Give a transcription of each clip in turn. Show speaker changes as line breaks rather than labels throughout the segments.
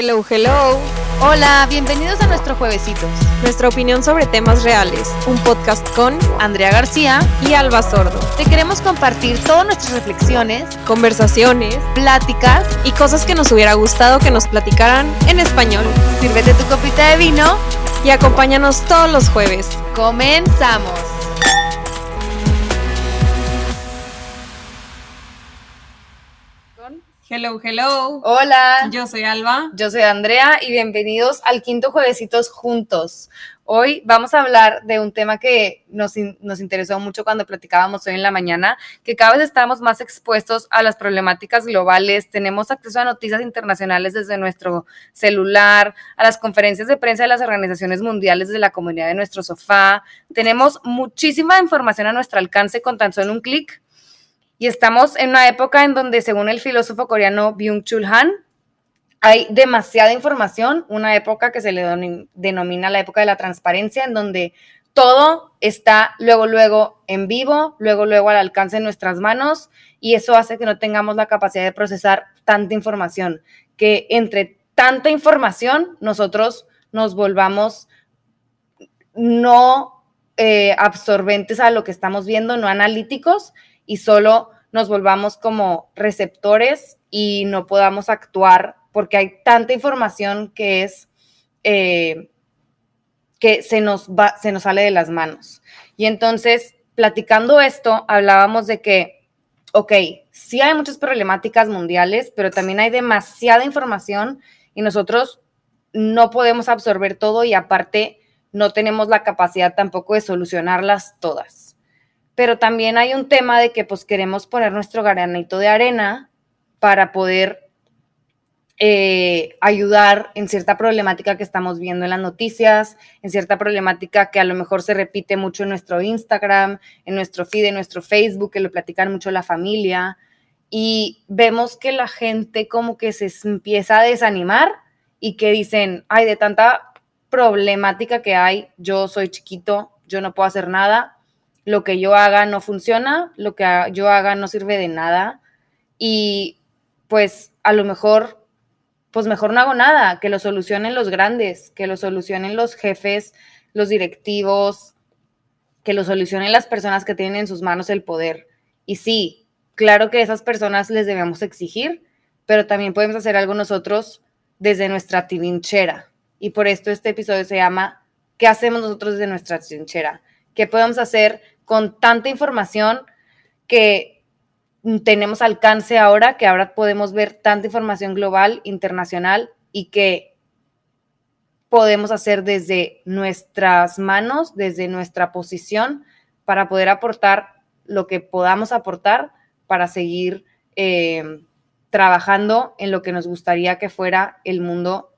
Hello, hello.
Hola, bienvenidos a nuestro Juevesitos.
Nuestra opinión sobre temas reales. Un podcast con
Andrea García
y Alba Sordo.
Te queremos compartir todas nuestras reflexiones,
conversaciones,
pláticas
y cosas que nos hubiera gustado que nos platicaran en español.
Sírvete tu copita de vino
y acompáñanos todos los jueves.
Comenzamos.
Hello, hello.
Hola.
Yo soy Alba.
Yo soy Andrea y bienvenidos al quinto juevesitos juntos. Hoy vamos a hablar de un tema que nos, nos, interesó mucho cuando platicábamos hoy en la mañana, que cada vez estamos más expuestos a las problemáticas globales, tenemos acceso a noticias internacionales desde nuestro celular, a las conferencias de prensa de las organizaciones mundiales desde la comunidad de nuestro sofá, tenemos muchísima información a nuestro alcance con tan solo un clic y estamos en una época en donde, según el filósofo coreano Byung-Chul Han, hay demasiada información, una época que se le denomina la época de la transparencia, en donde todo está luego, luego en vivo, luego, luego al alcance de nuestras manos, y eso hace que no tengamos la capacidad de procesar tanta información, que entre tanta información nosotros nos volvamos no eh, absorbentes a lo que estamos viendo, no analíticos, y solo nos volvamos como receptores y no podamos actuar porque hay tanta información que es eh, que se nos va, se nos sale de las manos. Y entonces, platicando esto, hablábamos de que, ok, sí hay muchas problemáticas mundiales, pero también hay demasiada información y nosotros no podemos absorber todo y aparte no tenemos la capacidad tampoco de solucionarlas todas pero también hay un tema de que pues queremos poner nuestro granito de arena para poder eh, ayudar en cierta problemática que estamos viendo en las noticias, en cierta problemática que a lo mejor se repite mucho en nuestro Instagram, en nuestro feed, en nuestro Facebook, que lo platican mucho la familia, y vemos que la gente como que se empieza a desanimar y que dicen, ay, de tanta problemática que hay, yo soy chiquito, yo no puedo hacer nada, lo que yo haga no funciona, lo que yo haga no sirve de nada y pues a lo mejor, pues mejor no hago nada, que lo solucionen los grandes, que lo solucionen los jefes, los directivos, que lo solucionen las personas que tienen en sus manos el poder. Y sí, claro que esas personas les debemos exigir, pero también podemos hacer algo nosotros desde nuestra trinchera. Y por esto este episodio se llama ¿Qué hacemos nosotros desde nuestra trinchera? ¿Qué podemos hacer con tanta información que tenemos alcance ahora, que ahora podemos ver tanta información global, internacional y que podemos hacer desde nuestras manos, desde nuestra posición, para poder aportar lo que podamos aportar para seguir eh, trabajando en lo que nos gustaría que fuera el mundo,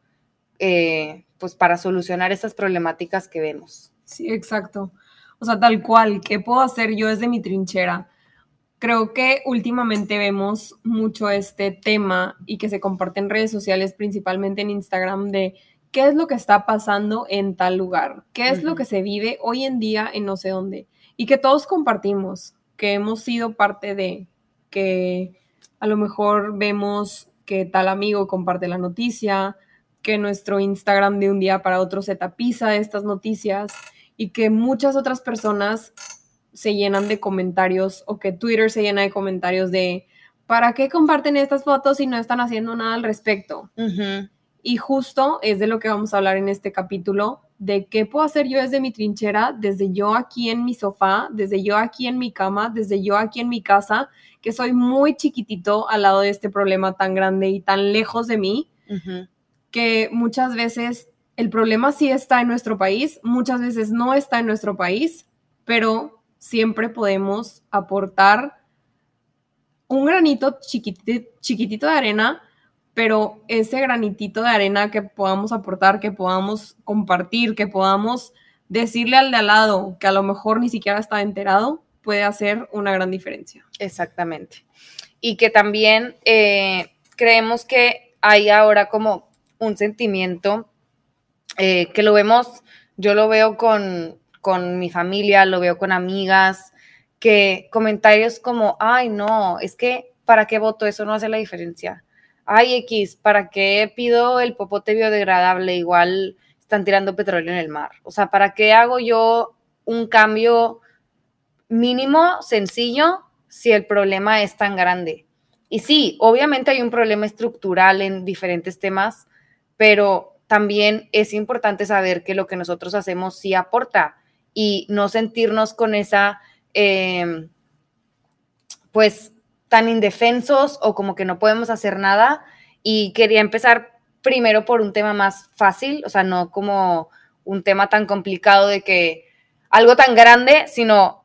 eh, pues para solucionar estas problemáticas que vemos.
Sí, exacto. O sea, tal cual, ¿qué puedo hacer yo desde mi trinchera? Creo que últimamente vemos mucho este tema y que se comparte en redes sociales, principalmente en Instagram, de qué es lo que está pasando en tal lugar, qué es lo que se vive hoy en día en no sé dónde, y que todos compartimos, que hemos sido parte de, que a lo mejor vemos que tal amigo comparte la noticia, que nuestro Instagram de un día para otro se tapiza de estas noticias y que muchas otras personas se llenan de comentarios o que Twitter se llena de comentarios de ¿para qué comparten estas fotos si no están haciendo nada al respecto? Y justo es de lo que vamos a hablar en este capítulo, de qué puedo hacer yo desde mi trinchera, desde yo aquí en mi sofá, desde yo aquí en mi cama, desde yo aquí en mi casa, que soy muy chiquitito al lado de este problema tan grande y tan lejos de mí, que muchas veces el problema sí está en nuestro país, muchas veces no está en nuestro país, pero siempre podemos aportar un granito chiquitito, de arena, pero ese granitito de arena que podamos aportar, que podamos compartir, que podamos decirle al de al lado que a lo mejor ni siquiera está enterado, puede hacer una gran diferencia.
Exactamente. Y que también eh, creemos que hay ahora como un sentimiento eh, que lo vemos, yo lo veo con, con mi familia, lo veo con amigas, que comentarios como, ay, no, es que, ¿para qué voto? Eso no hace la diferencia. ay X, ¿para qué pido el popote biodegradable? Igual están tirando petróleo en el mar. O sea, ¿para qué hago yo un cambio mínimo, sencillo, si el problema es tan grande? Y sí, obviamente hay un problema estructural en diferentes temas, pero también es importante saber que lo que nosotros hacemos sí aporta y no sentirnos con esa, em, pues, tan indefensos o como que no podemos hacer nada. Y quería empezar primero por un tema más fácil, o sea, no como un tema tan complicado de que algo tan grande, sino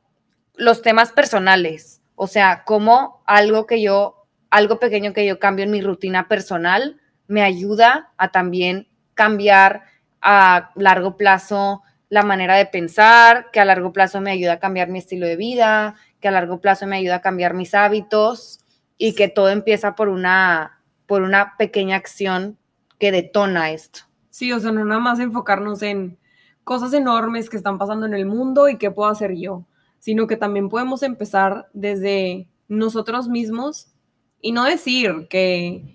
los temas personales, o sea, como algo que yo, algo pequeño que yo cambio en mi rutina personal, me ayuda a también cambiar a largo plazo la manera de pensar, que a largo plazo me ayuda a cambiar mi estilo de vida, que a largo plazo me ayuda a cambiar mis hábitos y que todo empieza por una, por una pequeña acción que detona esto.
Sí, o sea, no nada más enfocarnos en cosas enormes que están pasando en el mundo y qué puedo hacer yo, sino que también podemos empezar desde nosotros mismos y no decir que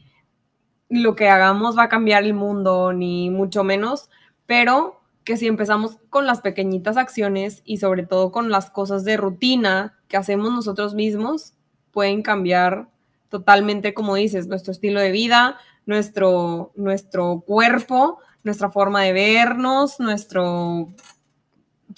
lo que hagamos va a cambiar el mundo, ni mucho menos, pero que si empezamos con las pequeñitas acciones y sobre todo con las cosas de rutina que hacemos nosotros mismos, pueden cambiar totalmente, como dices, nuestro estilo de vida, nuestro, nuestro cuerpo, nuestra forma de vernos, nuestra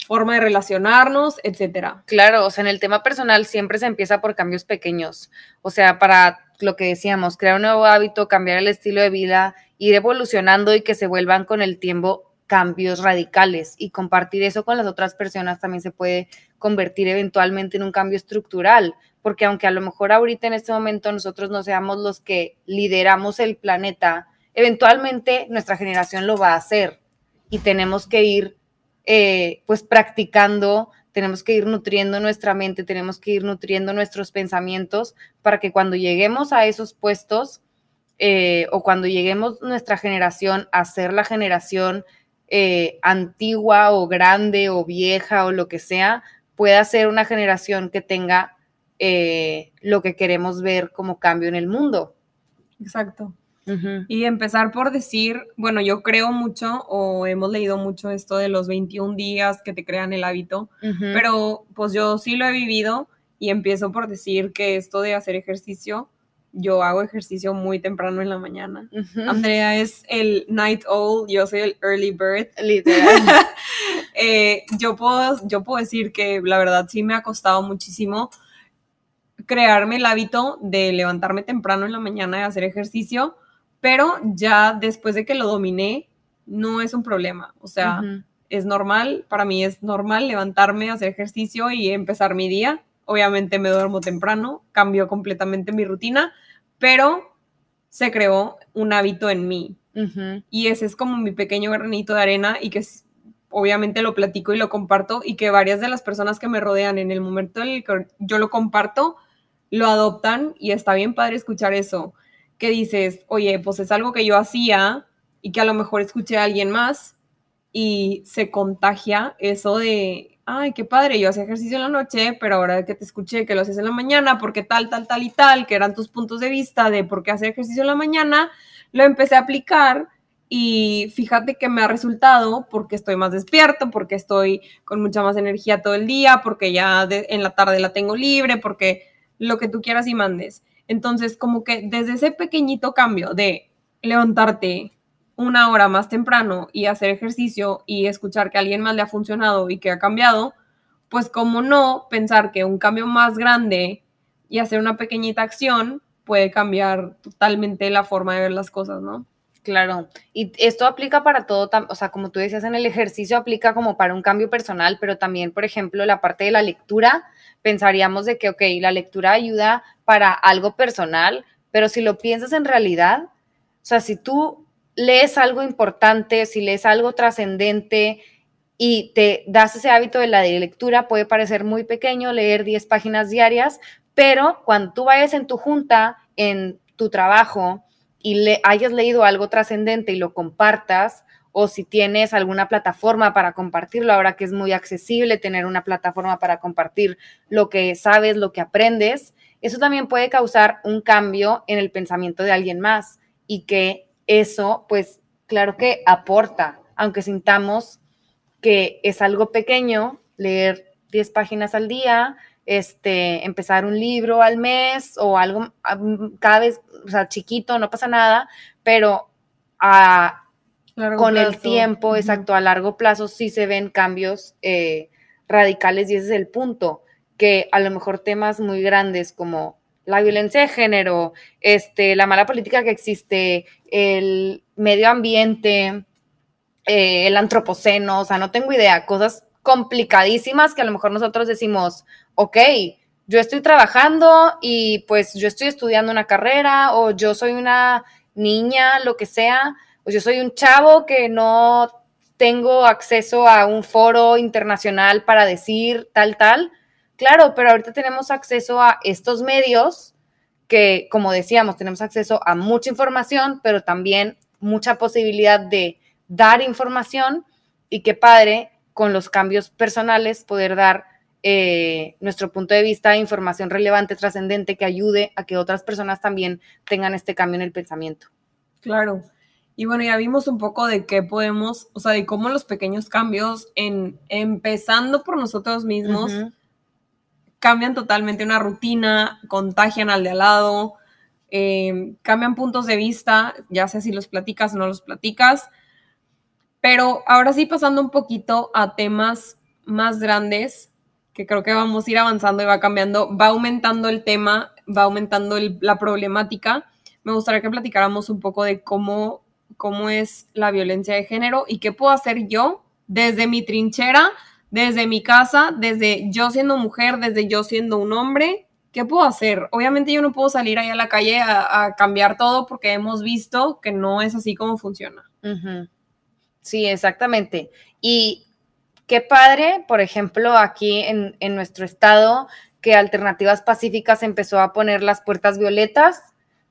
forma de relacionarnos, etcétera.
Claro, o sea, en el tema personal siempre se empieza por cambios pequeños. O sea, para lo que decíamos, crear un nuevo hábito, cambiar el estilo de vida, ir evolucionando y que se vuelvan con el tiempo cambios radicales y compartir eso con las otras personas también se puede convertir eventualmente en un cambio estructural, porque aunque a lo mejor ahorita en este momento nosotros no seamos los que lideramos el planeta, eventualmente nuestra generación lo va a hacer y tenemos que ir eh, pues practicando, tenemos que ir nutriendo nuestra mente, tenemos que ir nutriendo nuestros pensamientos para que cuando lleguemos a esos puestos eh, o cuando lleguemos nuestra generación a ser la generación eh, antigua o grande o vieja o lo que sea, pueda ser una generación que tenga lo que queremos ver como cambio en el mundo.
Exacto. Y empezar por decir, bueno, yo creo mucho o hemos leído mucho esto de los 21 días que te crean el hábito, pero pues yo sí lo he vivido y empiezo por decir que esto de hacer ejercicio, yo hago ejercicio muy temprano en la mañana. Andrea es el night owl, yo soy el early bird. Literal. Eh, yo, puedo, yo puedo decir que la verdad sí me ha costado muchísimo crearme el hábito de levantarme temprano en la mañana y hacer ejercicio pero ya después de que lo dominé, no es un problema. O sea, es normal, para mí es normal levantarme, hacer ejercicio y empezar mi día. Obviamente me duermo temprano, cambió completamente mi rutina, pero se creó un hábito en mí. Y ese es como mi pequeño granito de arena y que obviamente lo platico y lo comparto y que varias de las personas que me rodean en el momento en el que yo lo comparto, lo adoptan y está bien padre escuchar eso que dices, oye, pues es algo que yo hacía y que a lo mejor escuché a alguien más y se contagia eso de, ay, qué padre, yo hacía ejercicio en la noche, pero ahora que te escuché que lo haces en la mañana, porque tal, tal, tal y tal, que eran tus puntos de vista de por qué hacer ejercicio en la mañana, lo empecé a aplicar y fíjate que me ha resultado porque estoy más despierto, porque estoy con mucha más energía todo el día, porque ya en la tarde la tengo libre, porque lo que tú quieras y mandes. Entonces, como que desde ese pequeñito cambio de levantarte una hora más temprano y hacer ejercicio y escuchar que a alguien más le ha funcionado y que ha cambiado, pues como no pensar que un cambio más grande y hacer una pequeñita acción puede cambiar totalmente la forma de ver las cosas, ¿no?
Claro, y esto aplica para todo, o sea, como tú decías en el ejercicio, aplica como para un cambio personal, pero también, por ejemplo, la parte de la lectura, pensaríamos de que, ok, la lectura ayuda para algo personal, pero si lo piensas en realidad, o sea, si tú lees algo importante, si lees algo trascendente y te das ese hábito de la lectura, puede parecer muy pequeño leer 10 páginas diarias, pero cuando tú vayas en tu junta, en tu trabajo, y le hayas leído algo trascendente y lo compartas, o si tienes alguna plataforma para compartirlo, ahora que es muy accesible tener una plataforma para compartir lo que sabes, lo que aprendes, eso también puede causar un cambio en el pensamiento de alguien más. y que eso, pues, claro que aporta, aunque sintamos que es algo pequeño, leer 10 páginas al día, este, empezar un libro al mes o algo cada vez, o sea, chiquito, no pasa nada, pero a, con el tiempo, exacto, a largo plazo sí se ven cambios eh, radicales y ese es el punto, que a lo mejor temas muy grandes como la violencia de género, este, la mala política que existe, el medio ambiente, eh, el antropoceno, o sea, no tengo idea, cosas complicadísimas que a lo mejor nosotros decimos, ok, yo estoy trabajando y pues yo estoy estudiando una carrera o yo soy una niña, lo que sea, o yo soy un chavo que no tengo acceso a un foro internacional para decir tal, tal. Claro, pero ahorita tenemos acceso a estos medios que, como decíamos, tenemos acceso a mucha información, pero también mucha posibilidad de dar información y qué padre con los cambios personales poder dar eh, nuestro punto de vista, información relevante, trascendente, que ayude a que otras personas también tengan este cambio en el pensamiento.
Claro. Y bueno, ya vimos un poco de qué podemos, o sea, de cómo los pequeños cambios, en, empezando por nosotros mismos, cambian totalmente una rutina, contagian al de al lado, eh, cambian puntos de vista, ya sea si los platicas o no los platicas. Pero ahora sí, pasando un poquito a temas más grandes, que creo que vamos a ir avanzando y va cambiando, va aumentando el tema, va aumentando la problemática. Me gustaría que platicáramos un poco de cómo cómo es la violencia de género y qué puedo hacer yo desde mi trinchera, desde mi casa, desde yo siendo mujer, desde yo siendo un hombre. ¿Qué puedo hacer? Obviamente yo no puedo salir ahí a la calle a, cambiar todo porque hemos visto que no es así como funciona.
Sí, exactamente. Y qué padre, por ejemplo, aquí en, en nuestro estado, que Alternativas Pacíficas empezó a poner las puertas violetas,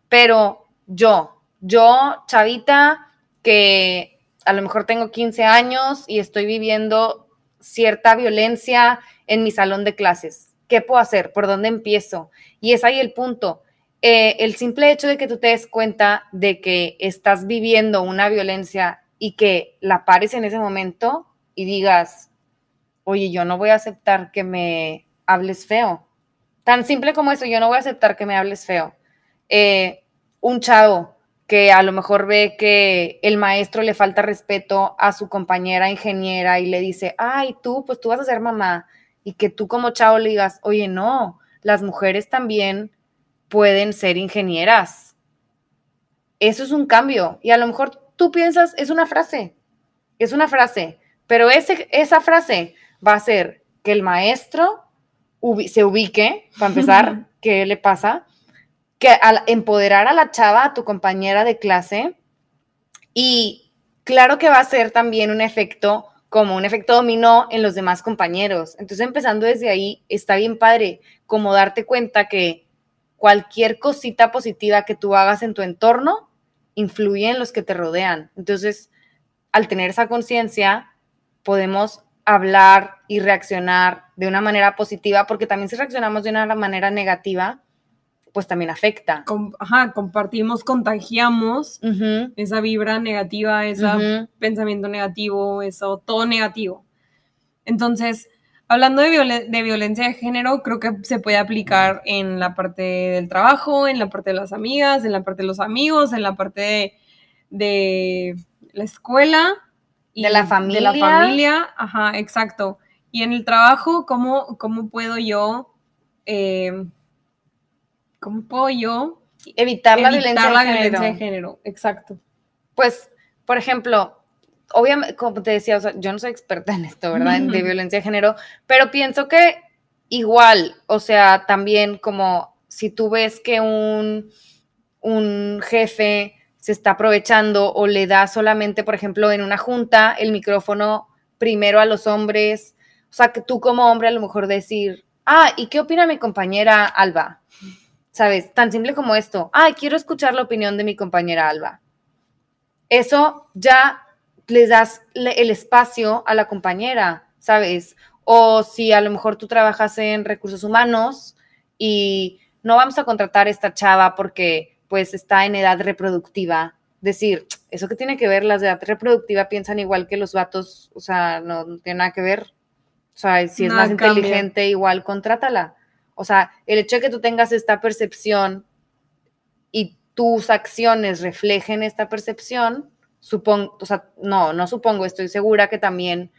pero yo, yo, chavita, que a lo mejor tengo 15 años y estoy viviendo cierta violencia en mi salón de clases. ¿Qué puedo hacer? ¿Por dónde empiezo? Y es ahí el punto. Eh, el simple hecho de que tú te des cuenta de que estás viviendo una violencia y que la pares en ese momento y digas, oye, yo no voy a aceptar que me hables feo. Tan simple como eso, yo no voy a aceptar que me hables feo. Eh, un chavo que a lo mejor ve que el maestro le falta respeto a su compañera ingeniera y le dice, ay, tú, pues tú vas a ser mamá, y que tú como chavo le digas, oye, no, las mujeres también pueden ser ingenieras. Eso es un cambio. Y a lo mejor tú piensas, es una frase, es una frase, pero ese, esa frase va a ser que el maestro se ubique, para empezar, ¿qué le pasa? Que al empoderar a la chava, a tu compañera de clase, y claro que va a ser también un efecto como un efecto dominó en los demás compañeros. Entonces, empezando desde ahí, está bien padre, como darte cuenta que cualquier cosita positiva que tú hagas en tu entorno influye en los que te rodean. Entonces, al tener esa conciencia, podemos hablar y reaccionar de una manera positiva, porque también si reaccionamos de una manera negativa, pues también afecta.
ajá, compartimos, contagiamos esa vibra negativa, ese pensamiento negativo, eso, todo negativo. Entonces, hablando de, de, violencia de género, creo que se puede aplicar en la parte del trabajo, en la parte de las amigas, en la parte de los amigos, en la parte de, la escuela.
Y de la familia.
De la familia, ajá, exacto. Y en el trabajo, ¿cómo, cómo puedo yo... Eh, ¿Cómo puedo yo
evitar, la, violencia, de
género? Exacto.
Pues, por ejemplo, obviamente, como te decía, yo no soy experta en esto, ¿verdad? De violencia de género, pero pienso que igual, o sea, también como si tú ves que un, un jefe se está aprovechando o le da solamente, por ejemplo, en una junta el micrófono primero a los hombres, o sea, que tú como hombre a lo mejor decir, ah, ¿y qué opina mi compañera Alba? ¿Sabes? Tan simple como esto. Ay, quiero escuchar la opinión de mi compañera Alba. Eso ya les das el espacio a la compañera, ¿sabes? O si a lo mejor tú trabajas en recursos humanos y no vamos a contratar a esta chava porque pues está en edad reproductiva. Decir, eso que tiene que ver, las de edad reproductiva piensan igual que los vatos, o sea, no, tiene nada que ver. O sea, si es más inteligente, igual contrátala. O sea, el hecho de que tú tengas esta percepción y tus acciones reflejen esta percepción, supongo, o sea, no, no supongo, estoy segura que también,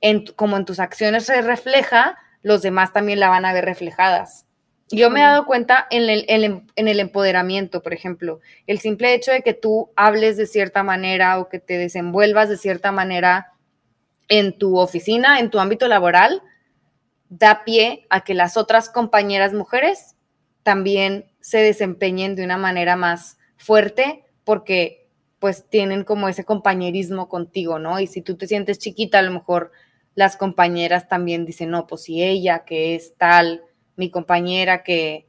en, como en tus acciones se refleja, los demás también la van a ver reflejadas. Yo me he dado cuenta en el, en el, empoderamiento, por ejemplo, el simple hecho de que tú hables de cierta manera o que te desenvuelvas de cierta manera en tu oficina, en tu ámbito laboral, da pie a que las otras compañeras mujeres también se desempeñen de una manera más fuerte porque pues tienen como ese compañerismo contigo, ¿no? Y si tú te sientes chiquita, a lo mejor las compañeras también dicen, no, pues si ella que es tal, mi compañera que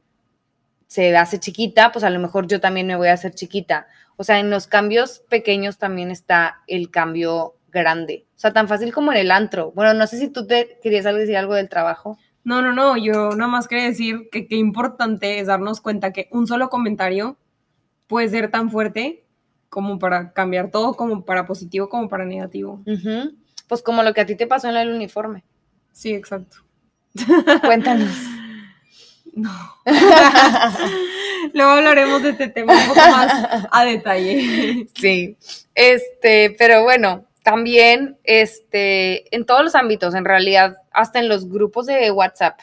se hace chiquita, pues a lo mejor yo también me voy a hacer chiquita. O sea, en los cambios pequeños también está el cambio grande. O sea, tan fácil como en el antro. Bueno, no sé si tú te querías decir algo del trabajo.
No, no, no, yo nada más quería decir que qué importante es darnos cuenta que un solo comentario puede ser tan fuerte como para cambiar todo, como para positivo, como para negativo.
Pues como lo que a ti te pasó en el uniforme.
Sí, exacto.
Cuéntanos.
No. Luego hablaremos de este tema un poco más a detalle.
Sí. Este, pero bueno, también este, en todos los ámbitos, en realidad, hasta en los grupos de WhatsApp,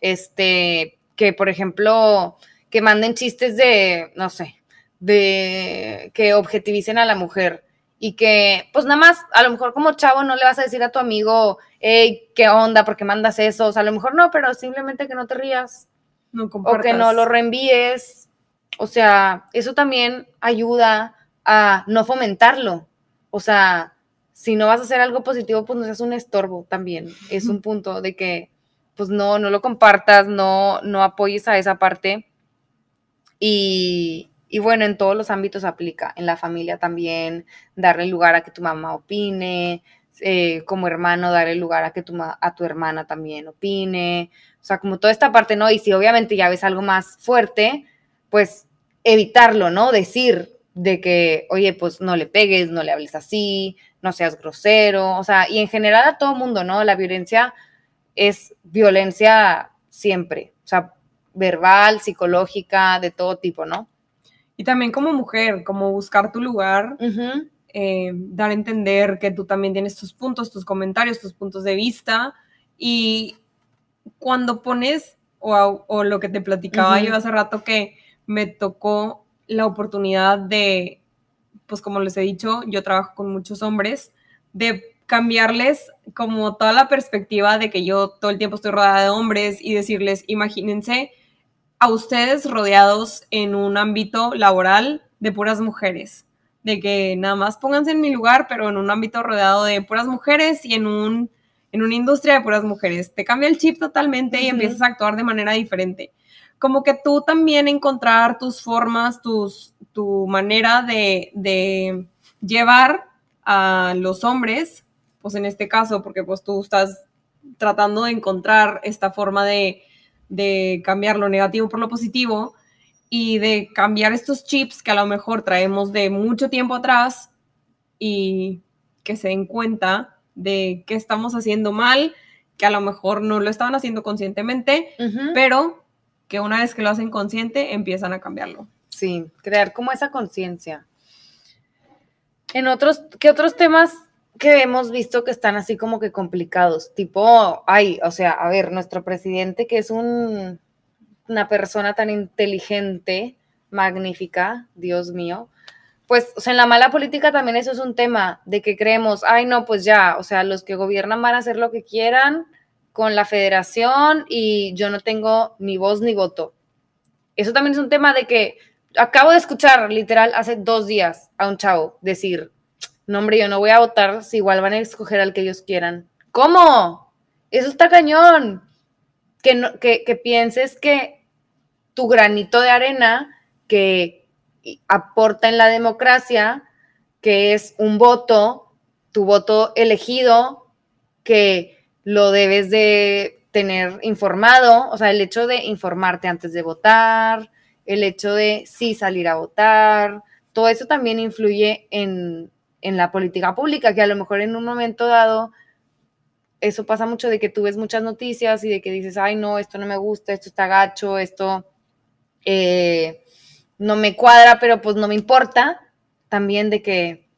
este, que por ejemplo, que manden chistes de, no sé, de que objetivicen a la mujer y que, pues nada más, a lo mejor como chavo no le vas a decir a tu amigo, hey, ¿qué onda? ¿Por qué mandas eso? O sea, a lo mejor no, pero simplemente que no te rías.
No
o que no lo reenvíes. O sea, eso también ayuda a no fomentarlo. O sea, si no vas a hacer algo positivo, pues no seas un estorbo también. Es un punto de que, pues no, no lo compartas, no, no apoyes a esa parte. Y, y bueno, en todos los ámbitos aplica. En la familia también, darle lugar a que tu mamá opine. Eh, como hermano, darle lugar a que tu, a tu hermana también opine. O sea, como toda esta parte, ¿no? Y si obviamente ya ves algo más fuerte, pues evitarlo, ¿no? Decir, de que, oye, pues no le pegues, no le hables así, no seas grosero, o sea, y en general a todo mundo, ¿no? La violencia es violencia siempre, o sea, verbal, psicológica, de todo tipo, ¿no?
Y también como mujer, como buscar tu lugar, eh, dar a entender que tú también tienes tus puntos, tus comentarios, tus puntos de vista, y cuando pones, o, lo que te platicaba yo hace rato, que me tocó la oportunidad de, pues como les he dicho, yo trabajo con muchos hombres, de cambiarles como toda la perspectiva de que yo todo el tiempo estoy rodeada de hombres y decirles, imagínense a ustedes rodeados en un ámbito laboral de puras mujeres, de que nada más pónganse en mi lugar, pero en un ámbito rodeado de puras mujeres y en un en una industria de puras mujeres. Te cambia el chip totalmente y empiezas a actuar de manera diferente como que tú también encontrar tus formas, tus, tu manera de, llevar a los hombres, pues en este caso, porque pues tú estás tratando de encontrar esta forma de, de cambiar lo negativo por lo positivo y de cambiar estos chips que a lo mejor traemos de mucho tiempo atrás y que se den cuenta de qué estamos haciendo mal, que a lo mejor no lo estaban haciendo conscientemente, pero que una vez que lo hacen consciente, empiezan a cambiarlo.
Sí, crear como esa conciencia. En otros, ¿qué otros temas que hemos visto que están así como que complicados? Tipo, ay, o sea, a ver, nuestro presidente que es un, una persona tan inteligente, magnífica, Dios mío, pues, o sea, en la mala política también eso es un tema de que creemos, ay, no, pues ya, o sea, los que gobiernan van a hacer lo que quieran, con la federación y yo no tengo ni voz ni voto. Eso también es un tema de que acabo de escuchar literal hace dos días a un chavo decir, no hombre, yo no voy a votar si igual van a escoger al que ellos quieran. ¿Cómo? Eso está cañón. Que, no, que, que pienses que tu granito de arena que aporta en la democracia, que es un voto, tu voto elegido, que lo debes de tener informado, o sea, el hecho de informarte antes de votar, el hecho de sí salir a votar, todo eso también influye en, en la política pública, que a lo mejor en un momento dado eso pasa mucho de que tú ves muchas noticias y de que dices, ay, no, esto no me gusta, esto está gacho, esto eh, no me cuadra, pero pues no me importa. También de que,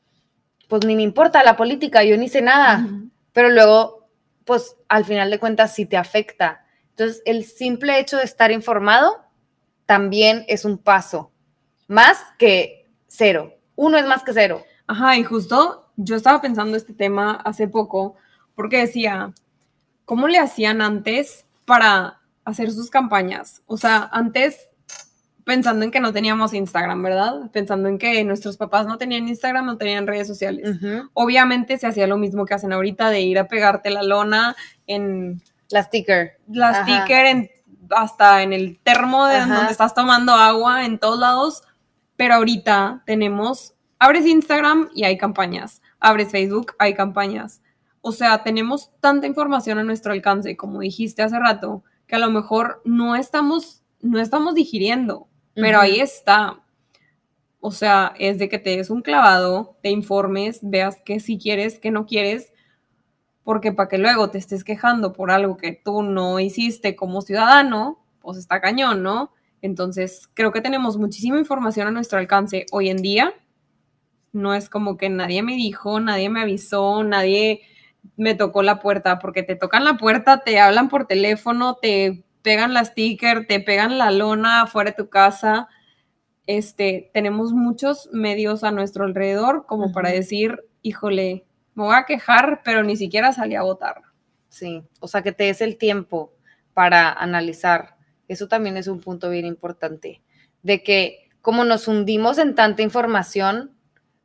pues ni me importa la política, yo ni sé nada, pero luego, pues al final de cuentas sí te afecta. Entonces, el simple hecho de estar informado también es un paso, más que cero. Uno es más que cero.
Ajá, y justo yo estaba pensando este tema hace poco porque decía, ¿cómo le hacían antes para hacer sus campañas? O sea, antes pensando en que no teníamos Instagram, ¿verdad? Pensando en que nuestros papás no tenían Instagram, no tenían redes sociales. Obviamente se hacía lo mismo que hacen ahorita de ir a pegarte la lona en...
La sticker.
La sticker en, hasta en el termo de donde estás tomando agua, en todos lados. Pero ahorita tenemos, abres Instagram y hay campañas. Abres Facebook, hay campañas. O sea, tenemos tanta información a nuestro alcance, como dijiste hace rato, que a lo mejor no estamos, no estamos digiriendo, pero ahí está. O sea, es de que te des un clavado, te informes, veas qué si quieres, qué no quieres, porque para que luego te estés quejando por algo que tú no hiciste como ciudadano, pues está cañón, ¿no? Entonces, creo que tenemos muchísima información a nuestro alcance hoy en día. No es como que nadie me dijo, nadie me avisó, nadie me tocó la puerta, porque te tocan la puerta, te hablan por teléfono, te pegan la sticker, te pegan la lona afuera de tu casa. Este, tenemos muchos medios a nuestro alrededor como para decir, híjole, me voy a quejar, pero ni siquiera salí a votar.
Sí, o sea, que te des el tiempo para analizar. Eso también es un punto bien importante, de que como nos hundimos en tanta información,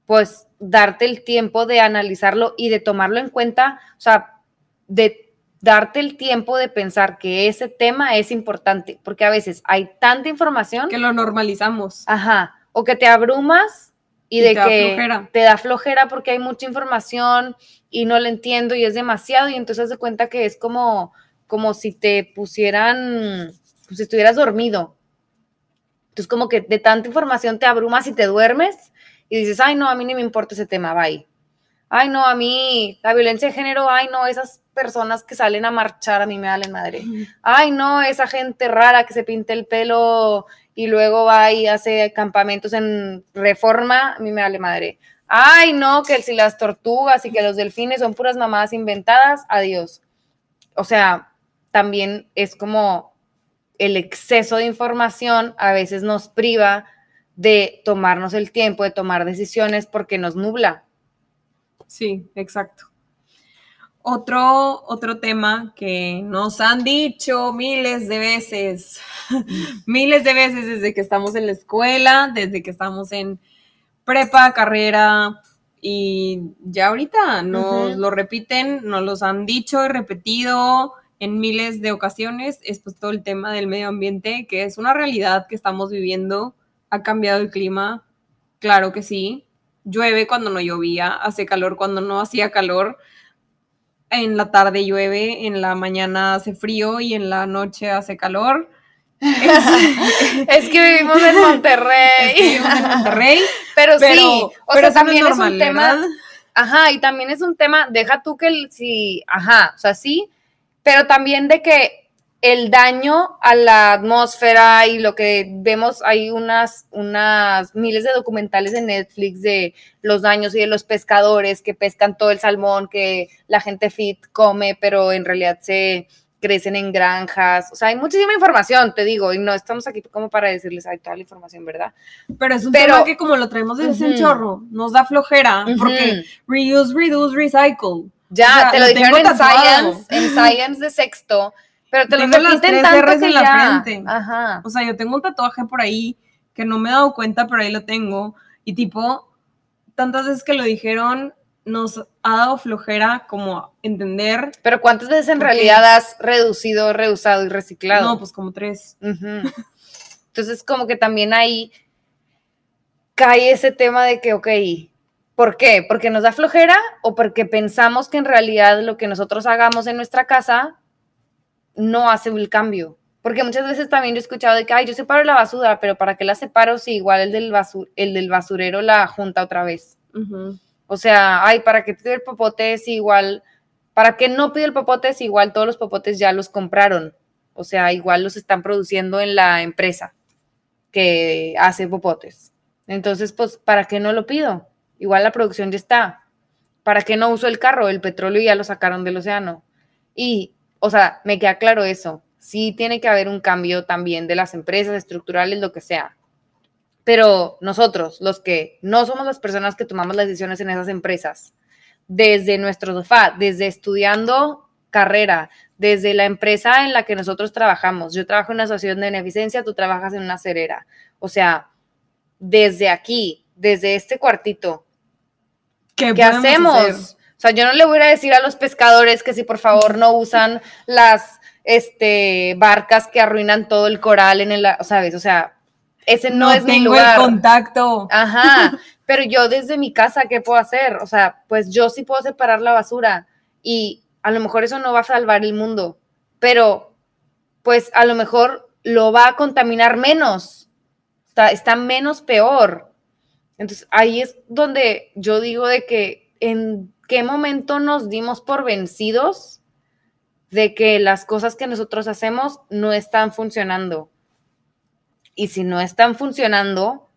pues darte el tiempo de analizarlo y de tomarlo en cuenta, o sea, de darte el tiempo de pensar que ese tema es importante, porque a veces hay tanta información
que lo normalizamos.
Ajá, o que te abrumas y, de que te da flojera porque hay mucha información y no la entiendo y es demasiado y entonces de cuenta que es como como si te pusieran, pues si estuvieras dormido. Entonces como que de tanta información te abrumas y te duermes y dices, ay, no, a mí ni me importa ese tema, bye. Ay, no, a mí la violencia de género, ay, no, esas personas que salen a marchar, a mí me valen madre. Ay, no, esa gente rara que se pinta el pelo y luego va y hace campamentos en reforma, a mí me vale madre. Ay, no, que si las tortugas y que los delfines son puras mamadas inventadas, adiós. O sea, también es como el exceso de información a veces nos priva de tomarnos el tiempo de tomar decisiones porque nos nubla.
Sí, exacto. Otro, otro tema que nos han dicho miles de veces, miles de veces desde que estamos en la escuela, desde que estamos en prepa, carrera, y ya ahorita nos lo repiten, nos los han dicho y repetido en miles de ocasiones, es pues todo el tema del medio ambiente, que es una realidad que estamos viviendo ¿Ha cambiado el clima? Claro que sí. Llueve cuando no llovía, hace calor cuando no hacía calor. En la tarde llueve, en la mañana hace frío y en la noche hace calor.
Es, que vivimos en Monterrey.
vivimos en Monterrey.
Pero, sí, o sea, también es, un tema. Ajá, y también es un tema, deja tú que el, sí, ajá, o sea, sí, pero también de que el daño a la atmósfera y lo que vemos, hay unas, unas miles de documentales en Netflix de los daños y de los pescadores que pescan todo el salmón que la gente fit come, pero en realidad se crecen en granjas. O sea, hay muchísima información, te digo, y no estamos aquí como para decirles, hay toda la información, ¿verdad?
Pero es un tema que como lo traemos desde el chorro, nos da flojera, porque reuse, reduce, recycle.
Ya, te lo, dijeron en Science, en Science de sexto, pero te lo repiten tanto
en la frente. Ajá. O sea, yo tengo un tatuaje por ahí que no me he dado cuenta, pero ahí lo tengo. Y tipo, tantas veces que lo dijeron, nos ha dado flojera como entender.
Pero ¿cuántas veces en realidad has reducido, reusado y reciclado?
No, pues como tres.
Entonces, como que también ahí cae ese tema de que, ok, ¿por qué? ¿Porque nos da flojera o porque pensamos que en realidad lo que nosotros hagamos en nuestra casa no hace el cambio. Porque muchas veces también yo he escuchado de que, ay, yo separo la basura, pero ¿para qué la separo si igual el del, el del basurero la junta otra vez? O sea, ay, ¿para qué pido el popote si igual, para qué no pido el popote si igual todos los popotes ya los compraron? O sea, igual los están produciendo en la empresa que hace popotes. Entonces, pues, ¿para qué no lo pido? Igual la producción ya está. ¿Para qué no uso el carro? El petróleo ya lo sacaron del océano. Y, o sea, me queda claro eso sí tiene que haber un cambio también de las empresas estructurales, lo que sea. Pero nosotros, los que no somos las personas que tomamos las decisiones en esas empresas, desde nuestro sofá, desde estudiando carrera, desde la empresa en la que nosotros trabajamos. Yo trabajo en una asociación de beneficencia, tú trabajas en una cerera. O sea, desde aquí, desde este cuartito, ¿qué, hacemos? O sea, yo no le voy a decir a los pescadores que si por favor no usan las este, barcas que arruinan todo el coral en el, ¿sabes? O sea, ese no, es mi lugar.
el contacto.
Ajá, pero yo desde mi casa, ¿qué puedo hacer? O sea, pues yo sí puedo separar la basura y a lo mejor eso no va a salvar el mundo, pero pues a lo mejor lo va a contaminar menos, está, está menos peor. Entonces ahí es donde yo digo de que en qué momento nos dimos por vencidos de que las cosas que nosotros hacemos no están funcionando. Y si no están funcionando,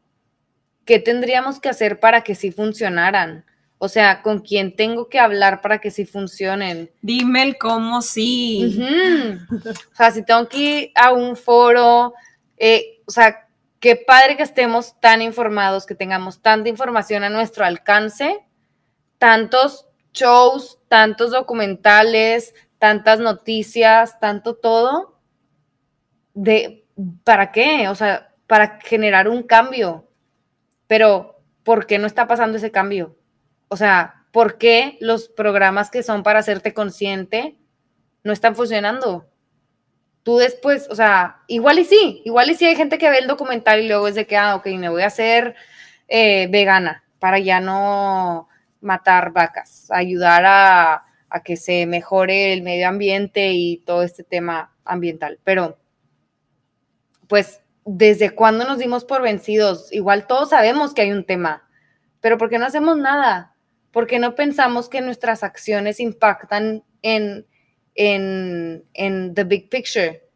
¿qué tendríamos que hacer para que sí funcionaran? O sea, ¿con quién tengo que hablar para que sí funcionen?
Dime el cómo sí.
O sea, si tengo que ir a un foro, eh, o sea, qué padre que estemos tan informados, que tengamos tanta información a nuestro alcance, tantos shows, tantos documentales, tantas noticias, tanto todo, de, ¿para qué? O sea, para generar un cambio. Pero, ¿por qué no está pasando ese cambio? O sea, ¿por qué los programas que son para hacerte consciente no están funcionando? Tú después, o sea, igual y sí, igual y sí hay gente que ve el documental y luego es de que, ah, ok, me voy a hacer eh, vegana para ya no matar vacas, ayudar a, que se mejore el medio ambiente y todo este tema ambiental. Pero, pues, ¿desde cuándo nos dimos por vencidos? Igual todos sabemos que hay un tema, pero ¿por qué no hacemos nada? ¿Por qué no pensamos que nuestras acciones impactan en, en, en the big picture,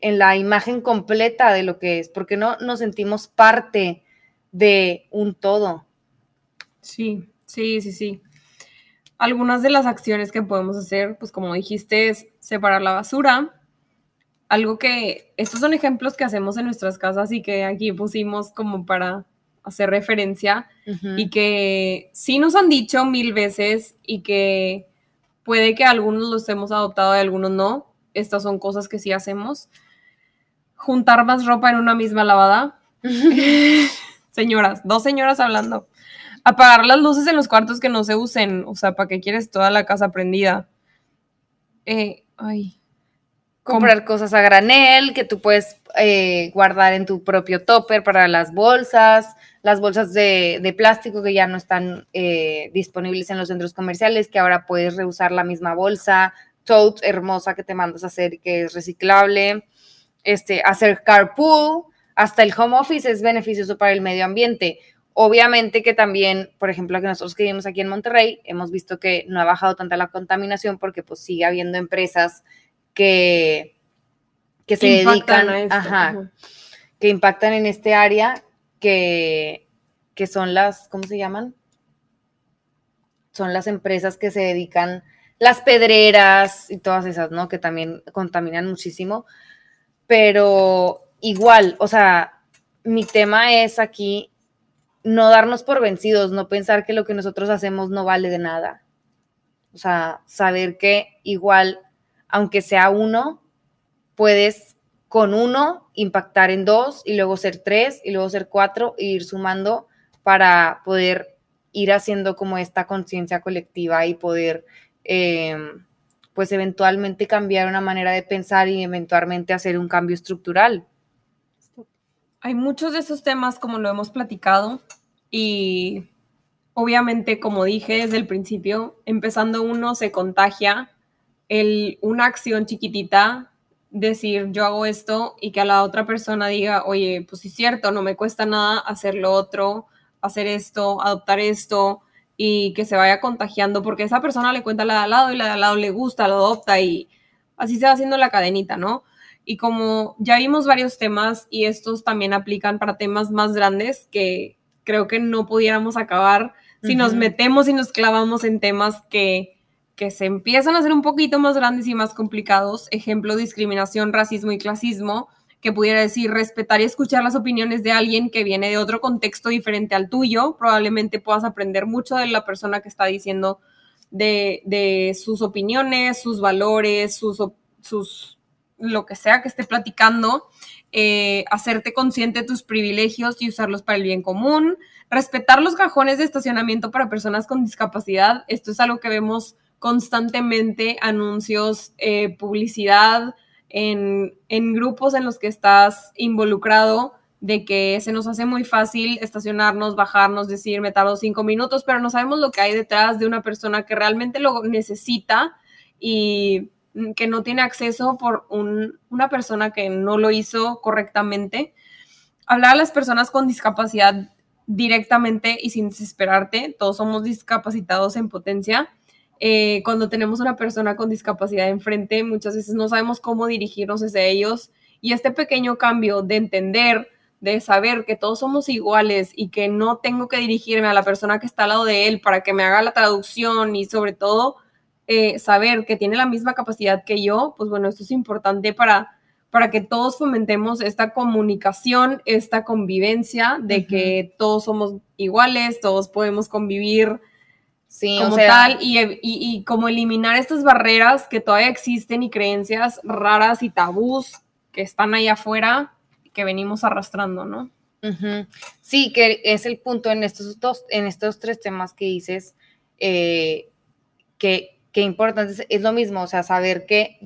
en la imagen completa de lo que es? ¿Por qué no nos sentimos parte de un todo?
Sí, sí, sí, sí. Algunas de las acciones que podemos hacer, pues como dijiste, es separar la basura. Algo que, estos son ejemplos que hacemos en nuestras casas y que aquí pusimos como para hacer referencia y que sí nos han dicho mil veces y que puede que algunos los hemos adoptado y algunos no. Estas son cosas que sí hacemos. Juntar más ropa en una misma lavada. señoras, dos señoras hablando apagar las luces en los cuartos que no se usen. O sea, ¿para qué quieres toda la casa prendida? Eh, ay.
Comprar cosas a granel que tú puedes eh, guardar en tu propio topper para las bolsas, las bolsas de, plástico que ya no están eh, disponibles en los centros comerciales, que ahora puedes reusar la misma bolsa, tote hermosa que te mandas a hacer que es reciclable, este, hacer carpool, hasta el home office es beneficioso para el medio ambiente. Obviamente que también, por ejemplo, que nosotros que vivimos aquí en Monterrey, hemos visto que no ha bajado tanta la contaminación porque pues sigue habiendo empresas que, que se dedican, a que impactan en este área, que, que son las, ¿cómo se llaman? Son las empresas que se dedican, las pedreras y todas esas, ¿no? Que también contaminan muchísimo. Pero igual, o sea, mi tema es aquí no darnos por vencidos, no pensar que lo que nosotros hacemos no vale de nada. O sea, saber que igual, aunque sea uno, puedes con uno impactar en dos y luego ser tres y luego ser cuatro e ir sumando para poder ir haciendo como esta conciencia colectiva y poder em, pues eventualmente cambiar una manera de pensar y eventualmente hacer un cambio estructural.
Hay muchos de esos temas, como lo hemos platicado, y obviamente, como dije desde el principio, empezando uno se contagia. El, una acción chiquitita decir yo hago esto y que a la otra persona diga, oye, pues sí es cierto, no me cuesta nada hacer lo otro, hacer esto, adoptar esto y que se vaya contagiando porque esa persona le cuenta la de al lado y la de al lado le gusta, lo adopta y así se va haciendo la cadenita, ¿no? Y como ya vimos varios temas y estos también aplican para temas más grandes que creo que no pudiéramos acabar si nos metemos y nos clavamos en temas que que se empiezan a hacer un poquito más grandes y más complicados, ejemplo, discriminación, racismo y clasismo, que pudiera decir respetar y escuchar las opiniones de alguien que viene de otro contexto diferente al tuyo, probablemente puedas aprender mucho de la persona que está diciendo de, sus opiniones, sus valores, sus, sus, lo que sea que esté platicando, eh, hacerte consciente de tus privilegios y usarlos para el bien común, respetar los cajones de estacionamiento para personas con discapacidad, esto es algo que vemos constantemente anuncios, eh, publicidad en, grupos en los que estás involucrado, de que se nos hace muy fácil estacionarnos, bajarnos, decir, me tardo cinco minutos, pero no sabemos lo que hay detrás de una persona que realmente lo necesita y que no tiene acceso por una persona que no lo hizo correctamente. Hablar a las personas con discapacidad directamente y sin desesperarte, todos somos discapacitados en potencia. Eh, cuando tenemos una persona con discapacidad enfrente, muchas veces no sabemos cómo dirigirnos hacia ellos. Y este pequeño cambio de entender, de saber que todos somos iguales y que no tengo que dirigirme a la persona que está al lado de él para que me haga la traducción y sobre todo eh, saber que tiene la misma capacidad que yo, pues bueno, esto es importante para, para que todos fomentemos esta comunicación, esta convivencia de que todos somos iguales, todos podemos convivir Sí, como tal, y, como eliminar estas barreras que todavía existen y creencias raras y tabús que están ahí afuera que venimos arrastrando, ¿no?
Sí, que es el punto en estos dos, en estos tres temas que dices, eh, que, que importante es, lo mismo, o sea, saber que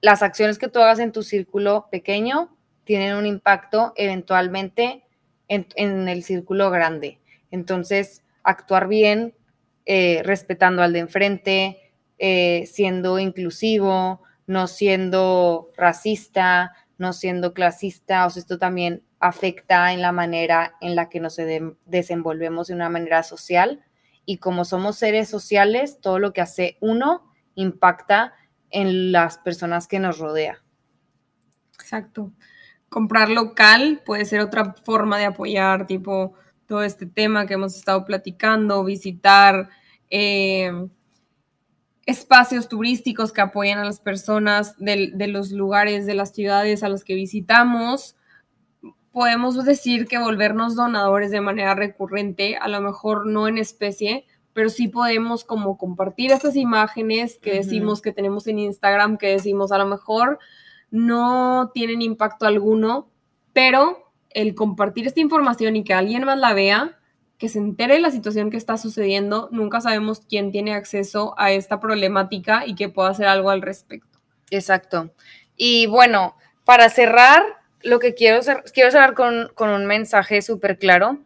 las acciones que tú hagas en tu círculo pequeño tienen un impacto eventualmente en, en el círculo grande. Entonces, actuar bien eh, respetando al de enfrente, eh, siendo inclusivo, no siendo racista, no siendo clasista, o sea, esto también afecta en la manera en la que nos desenvolvemos de una manera social y como somos seres sociales, todo lo que hace uno impacta en las personas que nos rodea.
Exacto. Comprar local puede ser otra forma de apoyar, tipo, todo este tema que hemos estado platicando, visitar eh, espacios turísticos que apoyan a las personas de, los lugares, de las ciudades a las que visitamos. Podemos decir que volvernos donadores de manera recurrente, a lo mejor no en especie, pero sí podemos como compartir estas imágenes que decimos que tenemos en Instagram, que decimos a lo mejor no tienen impacto alguno, pero el compartir esta información y que alguien más la vea, que se entere de la situación que está sucediendo, nunca sabemos quién tiene acceso a esta problemática y que pueda hacer algo al respecto.
Exacto. Y bueno, para cerrar, lo que quiero, quiero cerrar con, un mensaje súper claro.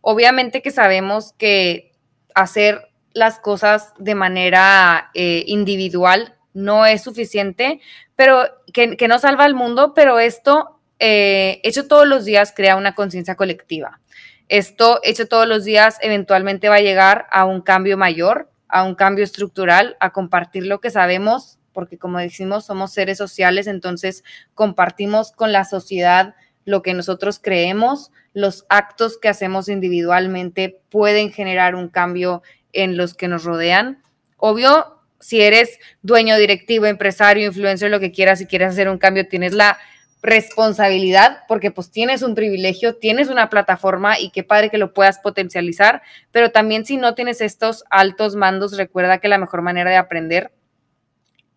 Obviamente que sabemos que hacer las cosas de manera eh, individual no es suficiente, pero que, no salva al mundo, pero esto eh, hecho todos los días crea una conciencia colectiva. Esto hecho todos los días eventualmente va a llegar a un cambio mayor, a un cambio estructural, a compartir lo que sabemos, porque como decimos, somos seres sociales, entonces compartimos con la sociedad lo que nosotros creemos, los actos que hacemos individualmente pueden generar un cambio en los que nos rodean. Obvio, si eres dueño, directivo, empresario, influencer, lo que quieras, si quieres hacer un cambio, tienes la responsabilidad, porque pues tienes un privilegio, tienes una plataforma y qué padre que lo puedas potencializar, pero también si no tienes estos altos mandos, recuerda que la mejor manera de aprender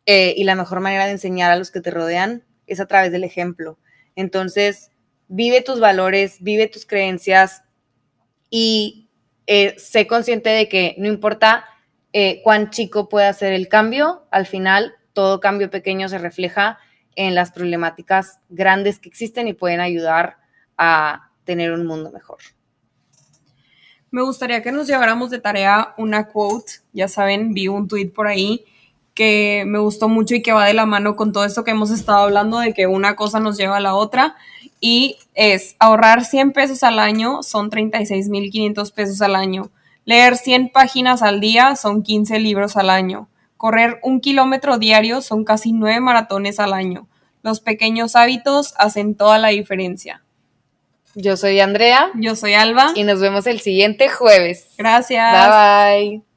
eh, y la mejor manera de enseñar a los que te rodean es a través del ejemplo. Entonces, vive tus valores, vive tus creencias y eh, sé consciente de que no importa eh, cuán chico pueda ser el cambio, al final todo cambio pequeño se refleja en las problemáticas grandes que existen y pueden ayudar a tener un mundo mejor.
Me gustaría que nos lleváramos de tarea una quote, ya saben, vi un tweet por ahí que me gustó mucho y que va de la mano con todo esto que hemos estado hablando de que una cosa nos lleva a la otra y es ahorrar 100 pesos al año son 36.500 pesos al año. Leer 100 páginas al día son 15 libros al año. Correr un kilómetro diario son casi 9 maratones al año. Los pequeños hábitos hacen toda la diferencia.
Yo soy Andrea.
Yo soy Alba.
Y nos vemos el siguiente jueves.
Gracias.
Bye bye.